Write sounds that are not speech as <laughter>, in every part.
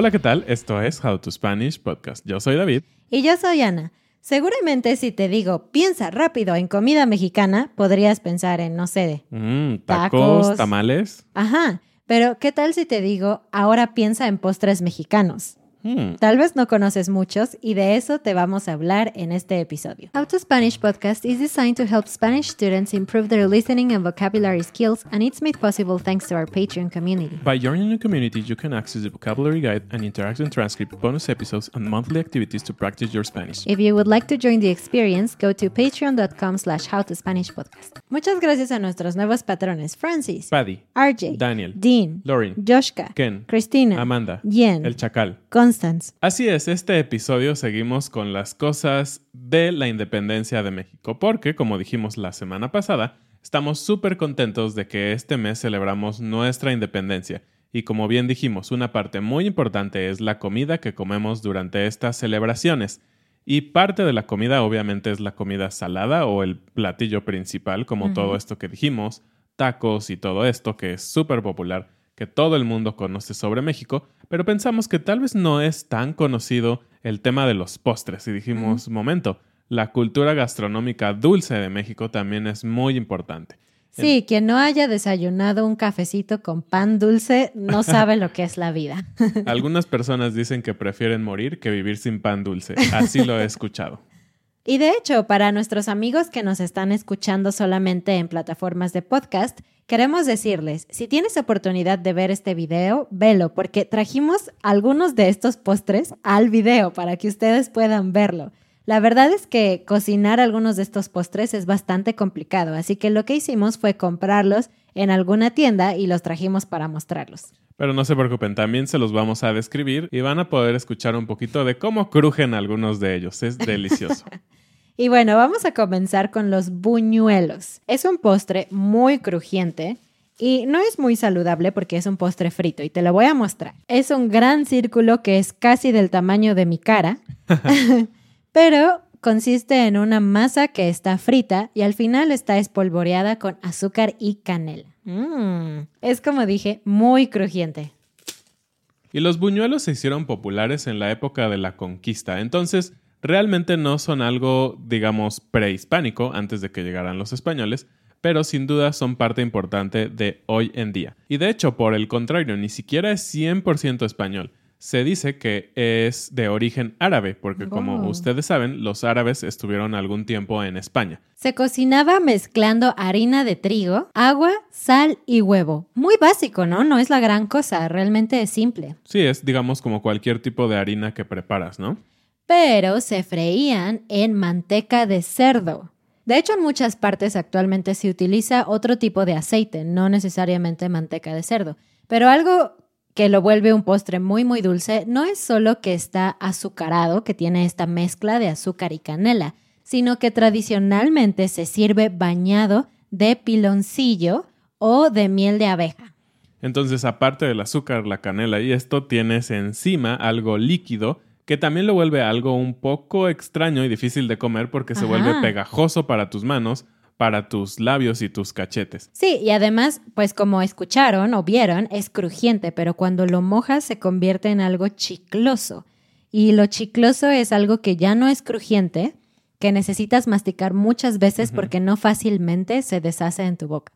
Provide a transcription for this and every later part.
Hola, ¿qué tal? Esto es How to Spanish Podcast. Yo soy David. Y yo soy Ana. Seguramente si te digo piensa rápido en comida mexicana, podrías pensar en, no sé, Mm, tacos, Tacos. tamales. ajá, pero ¿qué tal si te digo ahora piensa en postres mexicanos? Mm, Tal vez no conoces muchos y de eso te vamos a hablar en este episodio. How to Spanish podcast is designed to help Spanish students improve their listening and vocabulary skills and it's made possible thanks to our Patreon community. By joining the community, you can access the vocabulary guide and interactive transcript, bonus episodes, and monthly activities to practice your Spanish. If you would like to join the experience, go to patreon.com slash howtospanishpodcast. Muchas gracias a nuestros nuevos patrones Francis, Paddy, RJ, Daniel, Dean, Lauren, Joshka, Ken, Cristina, Amanda, Jen, El Chacal. Constance. Así es, este episodio seguimos con las cosas de la independencia de México, porque, como dijimos la semana pasada, estamos súper contentos de que este mes celebramos nuestra independencia. Y como bien dijimos, una parte muy importante es la comida que comemos durante estas celebraciones. Y parte de la comida obviamente es la comida salada o el platillo principal, como todo esto que dijimos, tacos y todo esto que es súper popular, que todo el mundo conoce sobre México, pero pensamos que tal vez no es tan conocido el tema de los postres y dijimos, momento, la cultura gastronómica dulce de México también es muy importante. Sí, quien no haya desayunado un cafecito con pan dulce no <laughs> sabe lo que es la vida. Algunas personas dicen que prefieren morir que vivir sin pan dulce, así lo he escuchado. Y de hecho, para nuestros amigos que nos están escuchando solamente en plataformas de podcast, queremos decirles, si tienes oportunidad de ver este video, velo, porque trajimos algunos de estos postres al video para que ustedes puedan verlo. La verdad es que cocinar algunos de estos postres es bastante complicado, así que lo que hicimos fue comprarlos en alguna tienda y los trajimos para mostrarlos. Pero no se preocupen, también se los vamos a describir y van a poder escuchar un poquito de cómo crujen algunos de ellos. Es <laughs> delicioso. Y bueno, vamos a comenzar con los buñuelos. Es un postre muy crujiente y no es muy saludable porque es un postre frito y te lo voy a mostrar. Es un gran círculo que es casi del tamaño de mi cara, <laughs> <laughs> pero consiste en una masa que está frita y al final está espolvoreada con azúcar y canela. Mm, Es como dije, muy crujiente. Y los buñuelos se hicieron populares en la época de la conquista, entonces realmente no son algo, digamos, prehispánico antes de que llegaran los españoles, pero sin duda son parte importante de hoy en día. Y de hecho, por el contrario, ni siquiera es 100% español. Se dice que es de origen árabe, porque como ustedes saben, los árabes estuvieron algún tiempo en España. Se cocinaba mezclando harina de trigo, agua, sal y huevo. Muy básico, ¿no? No es la gran cosa, realmente es simple. Sí, es digamos como cualquier tipo de harina que preparas, ¿no? pero se freían en manteca de cerdo. De hecho, en muchas partes actualmente se utiliza otro tipo de aceite, no necesariamente manteca de cerdo. Pero algo que lo vuelve un postre muy muy dulce no es solo que está azucarado, que tiene esta mezcla de azúcar y canela, sino que tradicionalmente se sirve bañado de piloncillo o de miel de abeja. Entonces, aparte del azúcar, la canela y esto, tienes encima algo líquido que también lo vuelve algo un poco extraño y difícil de comer porque se vuelve pegajoso para tus manos, para tus labios y tus cachetes. Sí, y además, pues como escucharon o vieron, es crujiente, pero cuando lo mojas se convierte en algo chicloso. Y lo chicloso es algo que ya no es crujiente, que necesitas masticar muchas veces porque no fácilmente se deshace en tu boca.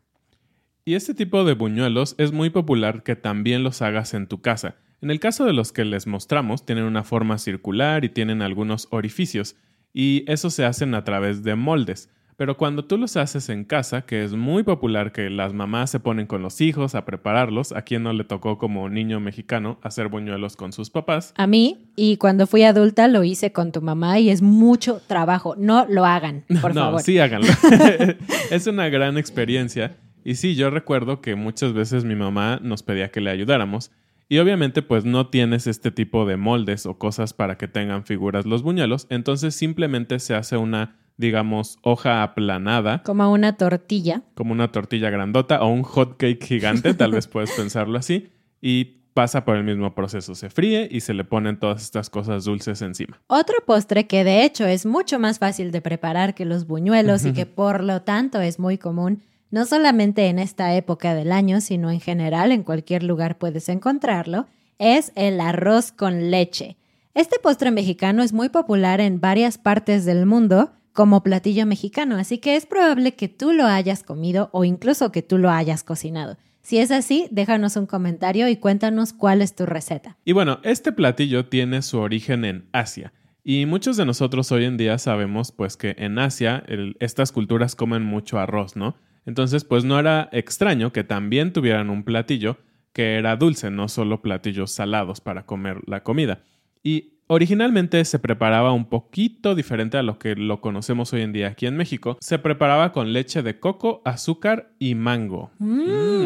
Y este tipo de buñuelos es muy popular que también los hagas en tu casa. En el caso de los que les mostramos, tienen una forma circular y tienen algunos orificios, y eso se hacen a través de moldes. Pero cuando tú los haces en casa, que es muy popular que las mamás se ponen con los hijos a prepararlos, a quien no le tocó como niño mexicano hacer buñuelos con sus papás, A mí, y cuando fui adulta lo hice con tu mamá y es mucho trabajo. No lo hagan, <laughs> por no, favor. sí háganlo. <laughs> <laughs> es una gran experiencia. Y sí, yo recuerdo que muchas veces mi mamá nos pedía que le ayudáramos. Y obviamente pues no tienes este tipo de moldes o cosas para que tengan figuras los buñuelos. Entonces simplemente se hace una, digamos, hoja aplanada, Como una tortilla. como una tortilla grandota o un hot cake gigante, tal vez puedes <laughs> pensarlo así. Y pasa por el mismo proceso. Se fríe y se le ponen todas estas cosas dulces encima. Otro postre que de hecho es mucho más fácil de preparar que los buñuelos y que por lo tanto es muy común, no solamente en esta época del año, sino en general en cualquier lugar puedes encontrarlo, es el arroz con leche. Este postre mexicano es muy popular en varias partes del mundo como platillo mexicano, así que es probable que tú lo hayas comido o incluso que tú lo hayas cocinado. Si es así, déjanos un comentario y cuéntanos cuál es tu receta. Y bueno, este platillo tiene su origen en Asia. Y muchos de nosotros hoy en día sabemos pues que en Asia estas culturas comen mucho arroz, ¿no? Entonces pues no era extraño que también tuvieran un platillo que era dulce, no solo platillos salados para comer la comida. Y originalmente se preparaba un poquito diferente a lo que lo conocemos hoy en día aquí en México. Se preparaba con leche de coco, azúcar y mango. Mm,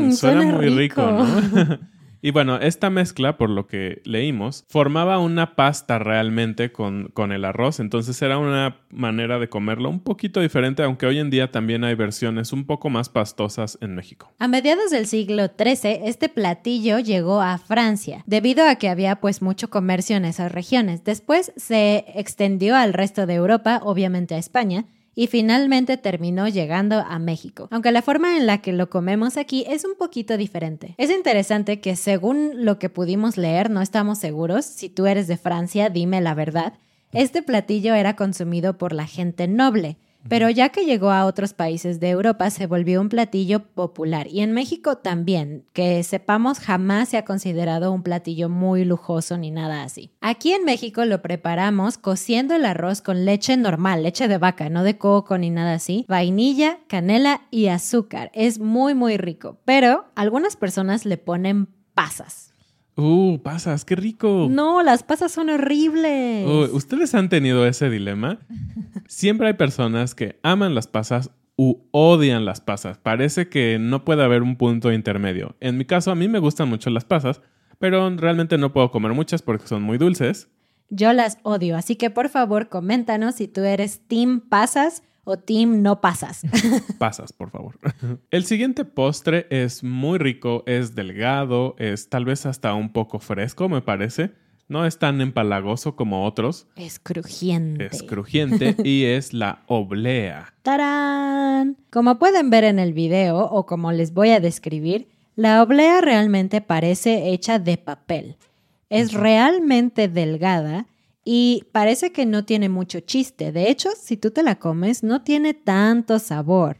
Mm, suena, suena muy rico, rico. ¿no? <laughs> y bueno, esta mezcla, por lo que leímos, formaba una pasta realmente con, con el arroz. Entonces era una manera de comerlo un poquito diferente, aunque hoy en día también hay versiones un poco más pastosas en México. A mediados del siglo XIII, este platillo llegó a Francia, debido a que había pues mucho comercio en esas regiones. Después se extendió al resto de Europa, obviamente a España, y finalmente terminó llegando a México. Aunque la forma en la que lo comemos aquí es un poquito diferente. Es interesante que según lo que pudimos leer, no estamos seguros, si tú eres de Francia, dime la verdad, este platillo era consumido por la gente noble. Pero ya que llegó a otros países de Europa, se volvió un platillo popular. Y en México también, que sepamos, jamás se ha considerado un platillo muy lujoso ni nada así. Aquí en México lo preparamos cociendo el arroz con leche normal, leche de vaca, no de coco ni nada así, vainilla, canela y azúcar. Es muy, muy rico. Pero algunas personas le ponen pasas. ¡Uh, pasas! ¡Qué rico! No, las pasas son horribles. Uy, ¿Ustedes han tenido ese dilema? <laughs> Siempre hay personas que aman las pasas u odian las pasas. Parece que no puede haber un punto intermedio. En mi caso, a mí me gustan mucho las pasas, pero realmente no puedo comer muchas porque son muy dulces. Yo las odio, así que por favor coméntanos si tú eres team pasas o team no pasas. <laughs> Pasas, por favor. El siguiente postre es muy rico, es delgado, es tal vez hasta un poco fresco, me parece. No es tan empalagoso como otros. es crujiente. Es crujiente y <laughs> es la oblea. ¡Tarán! Como pueden ver en el video o como les voy a describir, la oblea realmente parece hecha de papel. Es realmente delgada y parece que no tiene mucho chiste. De hecho, si tú te la comes, no tiene tanto sabor.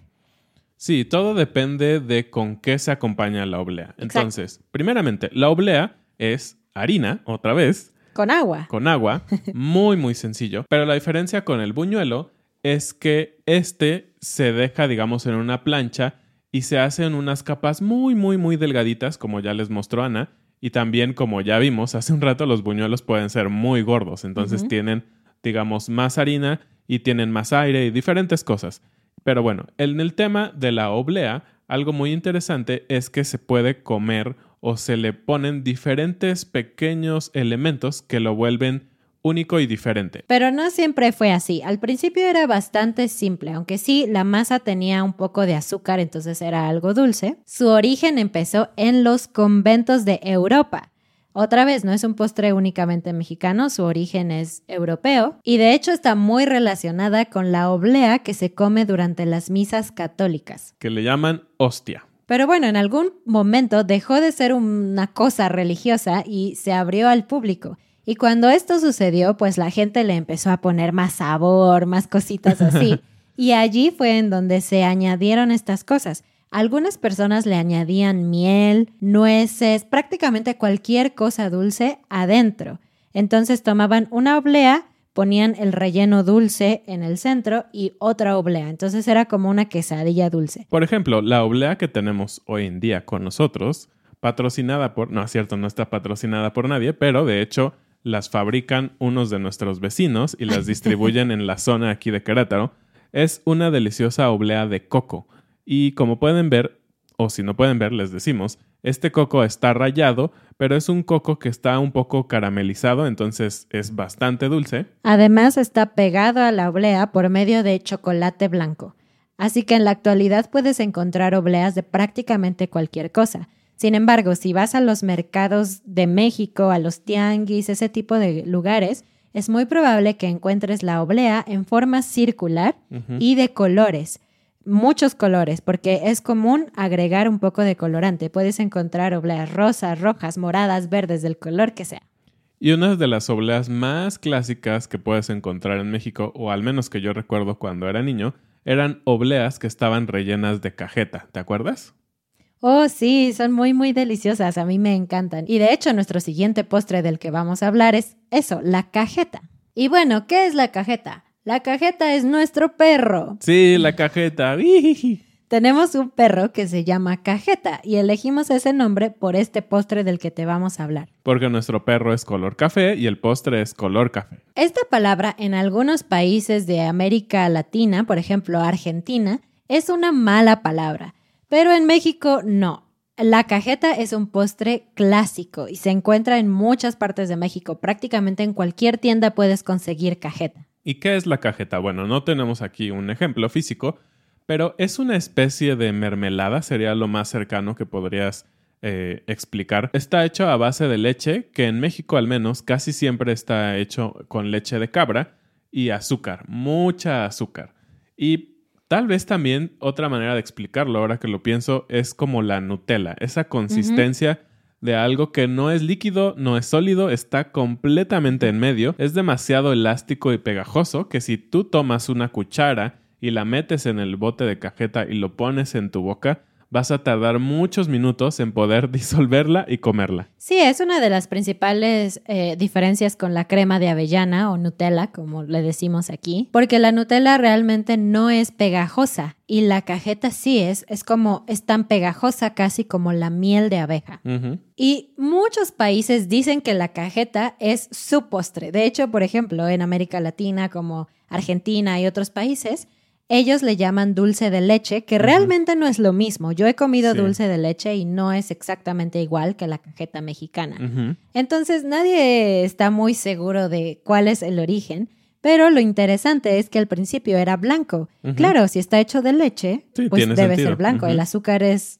Sí, todo depende de con qué se acompaña la oblea. Entonces, primeramente, la oblea es harina, otra vez, Con agua. con agua, muy muy sencillo, pero la diferencia con el buñuelo es que este se deja, digamos, en una plancha y se hacen unas capas muy muy muy delgaditas, como ya les mostró Ana, y también como ya vimos hace un rato los buñuelos pueden ser muy gordos, entonces tienen digamos, más harina y tienen más aire y diferentes cosas. Pero bueno, en el tema de la oblea, algo muy interesante es que se puede comer o se le ponen diferentes pequeños elementos que lo vuelven único y diferente. Pero no siempre fue así. Al principio era bastante simple, aunque sí, la masa tenía un poco de azúcar, entonces era algo dulce. Su origen empezó en los conventos de Europa. Otra vez, no es un postre únicamente mexicano, su origen es europeo y de hecho está muy relacionada con la oblea que se come durante las misas católicas. Que le llaman hostia. Pero bueno, en algún momento dejó de ser una cosa religiosa y se abrió al público. Y cuando esto sucedió, pues la gente le empezó a poner más sabor, más cositas así. <laughs> y allí fue en donde se añadieron estas cosas. Algunas personas le añadían miel, nueces, prácticamente cualquier cosa dulce adentro. Entonces tomaban una oblea, ponían el relleno dulce en el centro y otra oblea. Entonces era como una quesadilla dulce. Por ejemplo, la oblea que tenemos hoy en día con nosotros, patrocinada por, no es cierto, no está patrocinada por nadie, pero de hecho las fabrican unos de nuestros vecinos y las distribuyen en la zona aquí de Querétaro. Es una deliciosa oblea de coco. Y como pueden ver, o si no pueden ver, les decimos, este coco está rallado, pero es un coco que está un poco caramelizado, entonces es bastante dulce. Además está pegado a la oblea por medio de chocolate blanco. Así que en la actualidad puedes encontrar obleas de prácticamente cualquier cosa. Sin embargo, si vas a los mercados de México, a los tianguis, ese tipo de lugares, es muy probable que encuentres la oblea en forma circular y de colores, muchos colores, porque es común agregar un poco de colorante. Puedes encontrar obleas rosas, rojas, moradas, verdes, del color que sea. Y una de las obleas más clásicas que puedes encontrar en México, o al menos que yo recuerdo cuando era niño, eran obleas que estaban rellenas de cajeta. ¿Te acuerdas? Oh, sí, son muy, muy deliciosas. A mí me encantan. Y de hecho, nuestro siguiente postre del que vamos a hablar es eso, la cajeta. Y bueno, ¿qué es la cajeta? La cajeta es nuestro perro. Sí, la cajeta. <laughs> Tenemos un perro que se llama Cajeta y elegimos ese nombre por este postre del que te vamos a hablar. Porque nuestro perro es color café y el postre es color café. Esta palabra en algunos países de América Latina, por ejemplo Argentina, es una mala palabra pero en México no. La cajeta es un postre clásico y se encuentra en muchas partes de México. Prácticamente en cualquier tienda puedes conseguir cajeta. ¿Y qué es la cajeta? Bueno, no tenemos aquí un ejemplo físico, pero es una especie de mermelada, sería lo más cercano que podrías eh, explicar. Está hecho a base de leche, que en México al menos casi siempre está hecho con leche de cabra y azúcar, mucha azúcar. Y Tal vez también otra manera de explicarlo, ahora que lo pienso, es como la Nutella, esa consistencia de algo que no es líquido, no es sólido, está completamente en medio, es demasiado elástico y pegajoso que si tú tomas una cuchara y la metes en el bote de cajeta y lo pones en tu boca, vas a tardar muchos minutos en poder <laughs> disolverla y comerla. Sí, es una de las principales eh, diferencias con la crema de avellana o Nutella, como le decimos aquí, porque la Nutella realmente no es pegajosa y la cajeta sí es, es como, es tan pegajosa casi como la miel de abeja. Y muchos países dicen que la cajeta es su postre. De hecho, por ejemplo, en América Latina como Argentina y otros países, ellos le llaman dulce de leche, que realmente no es lo mismo. Yo he comido dulce de leche y no es exactamente igual que la cajeta mexicana. Entonces nadie está muy seguro de cuál es el origen. Pero lo interesante es que al principio era blanco. Claro, si está hecho de leche, pues debe ser blanco. El azúcar es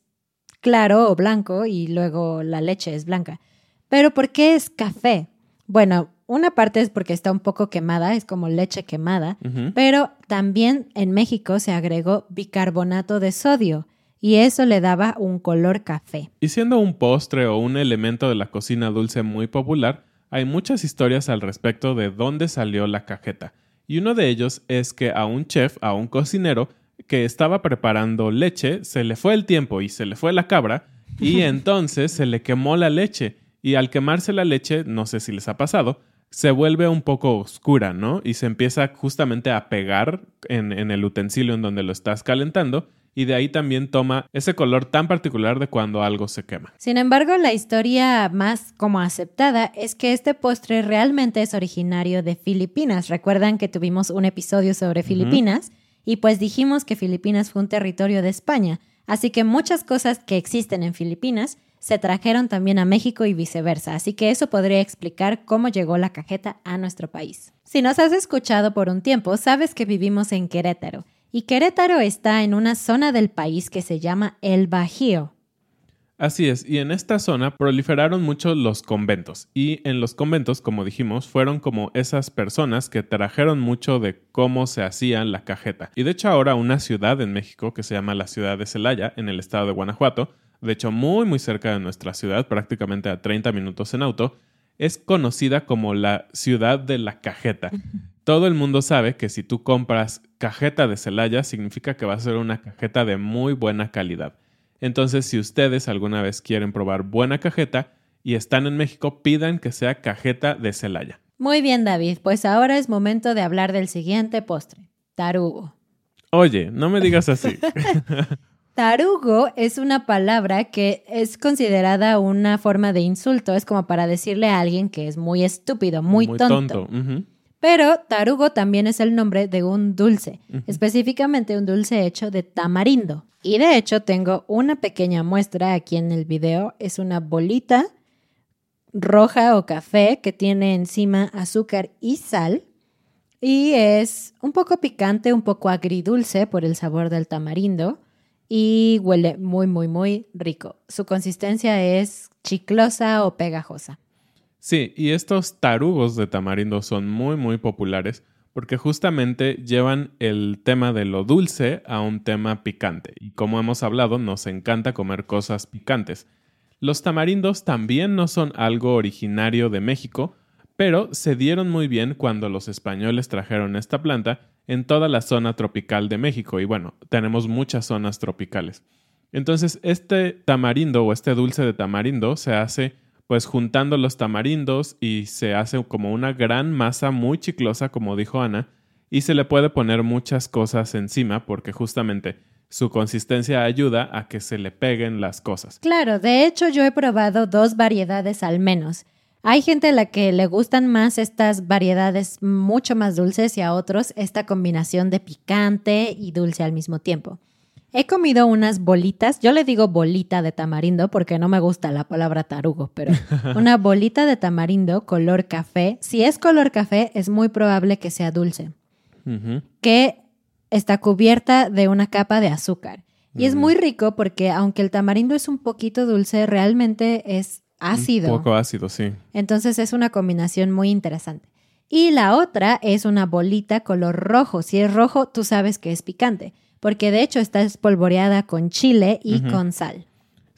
claro o blanco y luego la leche es blanca. Pero ¿por qué es café? Bueno, una parte es porque está un poco quemada, es como leche quemada, pero también en México se agregó bicarbonato de sodio y eso le daba un color café. Y siendo un postre o un elemento de la cocina dulce muy popular, hay muchas historias al respecto de dónde salió la cajeta. Y uno de ellos es que a un chef, a un cocinero, que estaba preparando leche, se le fue el tiempo y se le fue la cabra, y <laughs> entonces se le quemó la leche. Y al quemarse la leche, no sé si les ha pasado, se vuelve un poco oscura, ¿no? Y se empieza justamente a pegar en, el utensilio en donde lo estás calentando y de ahí también toma ese color tan particular de cuando algo se quema. Sin embargo, la historia más como aceptada es que este postre realmente es originario de Filipinas. Recuerdan que tuvimos un episodio sobre Filipinas y pues dijimos que Filipinas fue un territorio de España, así que muchas cosas que existen en Filipinas se trajeron también a México y viceversa, así que eso podría explicar cómo llegó la cajeta a nuestro país. Si nos has escuchado por un tiempo, sabes que vivimos en Querétaro, y Querétaro está en una zona del país que se llama el Bajío. Así es, y en esta zona proliferaron mucho los conventos, y en los conventos, como dijimos, fueron como esas personas que trajeron mucho de cómo se hacía la cajeta. Y de hecho ahora una ciudad en México que se llama la ciudad de Celaya, en el estado de Guanajuato, de hecho muy muy cerca de nuestra ciudad, prácticamente a 30 minutos en auto, es conocida como la ciudad de la cajeta. <laughs> Todo el mundo sabe que si tú compras cajeta de Celaya, significa que va a ser una cajeta de muy buena calidad. Entonces, si ustedes alguna vez quieren probar buena cajeta y están en México, pidan que sea cajeta de Celaya. Muy bien, David, pues ahora es momento de hablar del siguiente postre, tarugo. Oye, no me digas así. <laughs> Tarugo es una palabra que es considerada una forma de insulto, es como para decirle a alguien que es muy estúpido, muy, tonto. Pero tarugo también es el nombre de un dulce, específicamente un dulce hecho de tamarindo. Y de hecho tengo una pequeña muestra aquí en el video, es una bolita roja o café que tiene encima azúcar y sal. Y es un poco picante, un poco agridulce por el sabor del tamarindo y huele muy, muy, muy rico. Su consistencia es chiclosa o pegajosa. Sí, y estos tarugos de tamarindo son muy muy populares porque justamente llevan el tema de lo dulce a un tema picante. Y como hemos hablado, nos encanta comer cosas picantes. Los tamarindos también no son algo originario de México, pero se dieron muy bien cuando los españoles trajeron esta planta en toda la zona tropical de México. Y bueno, tenemos muchas zonas tropicales. Entonces, este tamarindo o este dulce de tamarindo se hace pues juntando los tamarindos y se hace como una gran masa muy chiclosa, como dijo Ana, y se le puede poner muchas cosas encima porque justamente su consistencia ayuda a que se le peguen las cosas. Claro, de hecho yo he probado dos variedades al menos. Hay gente a la que le gustan más estas variedades mucho más dulces y a otros esta combinación de picante y dulce al mismo tiempo. He comido unas bolitas, yo le digo bolita de tamarindo porque no me gusta la palabra tarugo, pero <laughs> una bolita de tamarindo color café. Si es color café, es muy probable que sea dulce, que está cubierta de una capa de azúcar. Y es muy rico porque aunque el tamarindo es un poquito dulce, realmente es ácido. Un poco ácido, sí. Entonces es una combinación muy interesante. Y la otra es una bolita color rojo. Si es rojo, tú sabes que es picante, porque de hecho está espolvoreada con chile y con sal.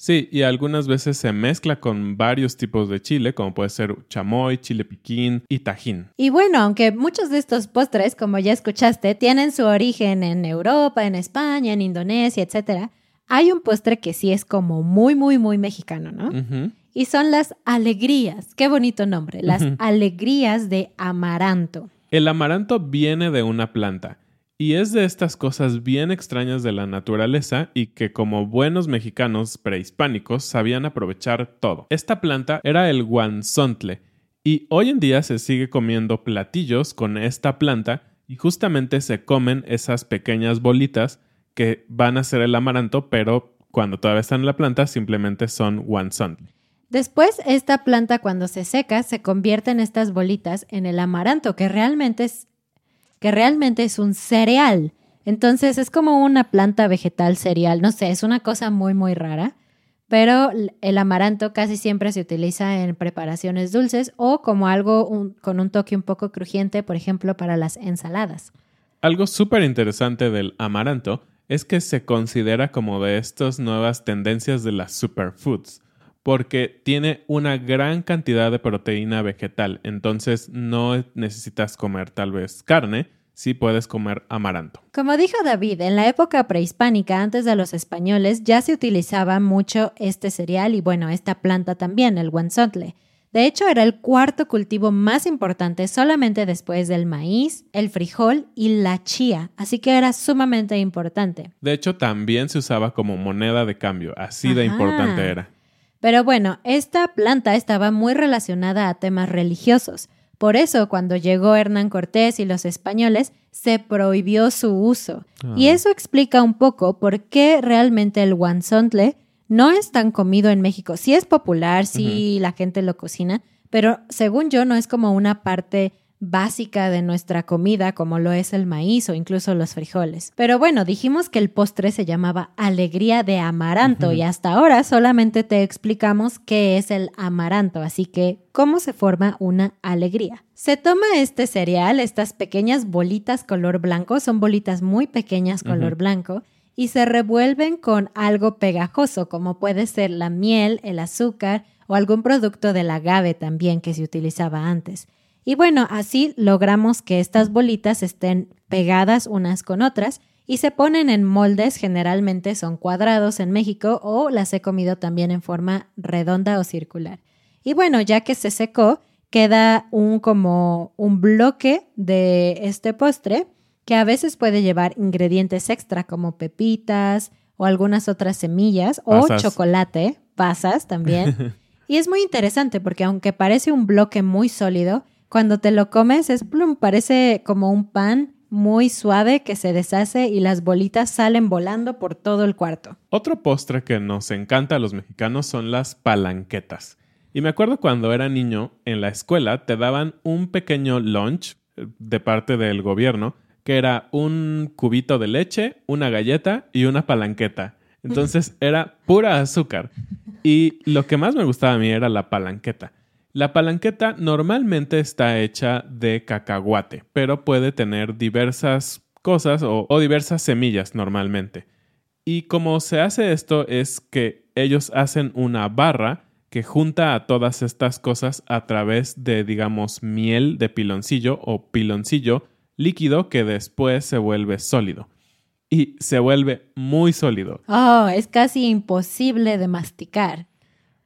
Sí, y algunas veces se mezcla con varios tipos de chile, como puede ser chamoy, chile piquín y tajín. Y bueno, aunque muchos de estos postres, como ya escuchaste, tienen su origen en Europa, en España, en Indonesia, etc., hay un postre que sí es como muy, muy, muy mexicano, ¿no? Ujú. Y son las alegrías. Qué bonito nombre. Las alegrías de amaranto. El amaranto viene de una planta y es de estas cosas bien extrañas de la naturaleza y que como buenos mexicanos prehispánicos sabían aprovechar todo. Esta planta era el guanzontle y hoy en día se sigue comiendo platillos con esta planta y justamente se comen esas pequeñas bolitas que van a ser el amaranto, pero cuando todavía están en la planta simplemente son guanzontle. Después, esta planta cuando se seca se convierte en estas bolitas en el amaranto, que realmente es, que realmente es un cereal. Entonces es como una planta vegetal cereal. No sé, es una cosa muy, muy rara. Pero el amaranto casi siempre se utiliza en preparaciones dulces o como algo con un toque un poco crujiente, por ejemplo, para las ensaladas. Algo súper interesante del amaranto es que se considera como de estas nuevas tendencias de las superfoods, porque tiene una gran cantidad de proteína vegetal, entonces no necesitas comer tal vez carne, sí puedes comer amaranto. Como dijo David, en la época prehispánica, antes de los españoles, ya se utilizaba mucho este cereal y bueno, esta planta también, el guanzotle. De hecho, era el cuarto cultivo más importante solamente después del maíz, el frijol y la chía, así que era sumamente importante. De hecho, también se usaba como moneda de cambio, así de importante era. Pero bueno, esta planta estaba muy relacionada a temas religiosos. Por eso, cuando llegó Hernán Cortés y los españoles, se prohibió su uso. Y eso explica un poco por qué realmente el guanzontle no es tan comido en México. Sí es popular, sí la gente lo cocina, pero según yo no es como una parte básica de nuestra comida como lo es el maíz o incluso los frijoles. Pero bueno, dijimos que el postre se llamaba alegría de amaranto y hasta ahora solamente te explicamos qué es el amaranto, así que cómo se forma una alegría. Se toma este cereal, estas pequeñas bolitas color blanco, son bolitas muy pequeñas color blanco, y se revuelven con algo pegajoso, como puede ser la miel, el azúcar o algún producto del agave también que se utilizaba antes. Y bueno, así logramos que estas bolitas estén pegadas unas con otras y se ponen en moldes, generalmente son cuadrados en México o las he comido también en forma redonda o circular. Y bueno, ya que se secó, queda un como un bloque de este postre que a veces puede llevar ingredientes extra como pepitas o algunas otras semillas o chocolate, pasas también. <laughs> y es muy interesante porque aunque parece un bloque muy sólido, cuando te lo comes es plum, parece como un pan muy suave que se deshace y las bolitas salen volando por todo el cuarto. Otro postre que nos encanta a los mexicanos son las palanquetas. Y me acuerdo cuando era niño, en la escuela te daban un pequeño lunch eh, de parte del gobierno, que era un cubito de leche, una galleta y una palanqueta. Entonces <laughs> era pura azúcar. Y lo que más me gustaba a mí era la palanqueta. La palanqueta normalmente está hecha de cacahuate, pero puede tener diversas cosas o, o diversas semillas normalmente. Y como se hace esto es que ellos hacen una barra que junta a todas estas cosas a través de, digamos, miel de piloncillo o piloncillo líquido que después se vuelve sólido. Y se vuelve muy sólido. Oh, es casi imposible de masticar.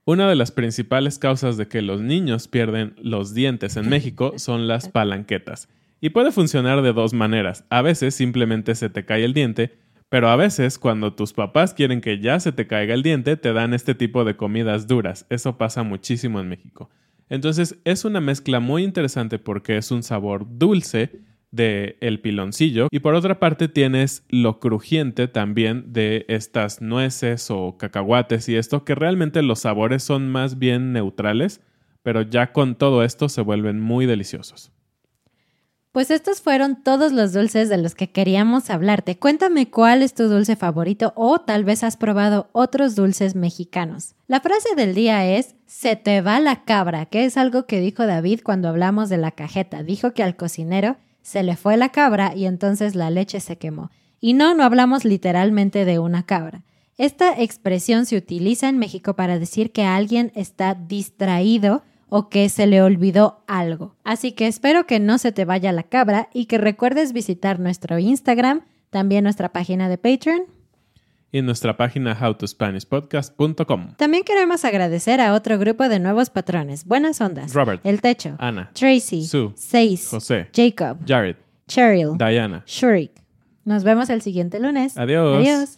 Una de las principales causas de que los niños pierden los dientes en México <laughs> son las palanquetas. Y puede funcionar de dos maneras. A veces simplemente se te cae el diente, pero a veces cuando tus papás quieren que ya se te caiga el diente, te dan este tipo de comidas duras. Eso pasa muchísimo en México. Entonces es una mezcla muy interesante porque es un sabor dulce de el piloncillo y por otra parte tienes lo crujiente también de estas nueces o cacahuates y esto que realmente los sabores son más bien neutrales, pero ya con todo esto se vuelven muy deliciosos. Pues estos fueron todos los dulces de los que queríamos hablarte. Cuéntame cuál es tu dulce favorito o tal vez has probado otros dulces mexicanos. La frase del día es se te va la cabra, que es algo que dijo David cuando hablamos de la cajeta. Dijo que al cocinero se le fue la cabra y entonces la leche se quemó. Y no, no hablamos literalmente de una cabra. Esta expresión se utiliza en México para decir que alguien está distraído o que se le olvidó algo. Así que espero que no se te vaya la cabra y que recuerdes visitar nuestro Instagram, también nuestra página de Patreon. Y en nuestra página howtospanishpodcast.com. También queremos agradecer a otro grupo de nuevos patrones. Buenas ondas. Robert, El Techo. Ana, Tracy. Sue, Seis. José, Jacob. Jared, Cheryl. Diana. Shurik. Nos vemos el siguiente lunes. Adiós. Adiós.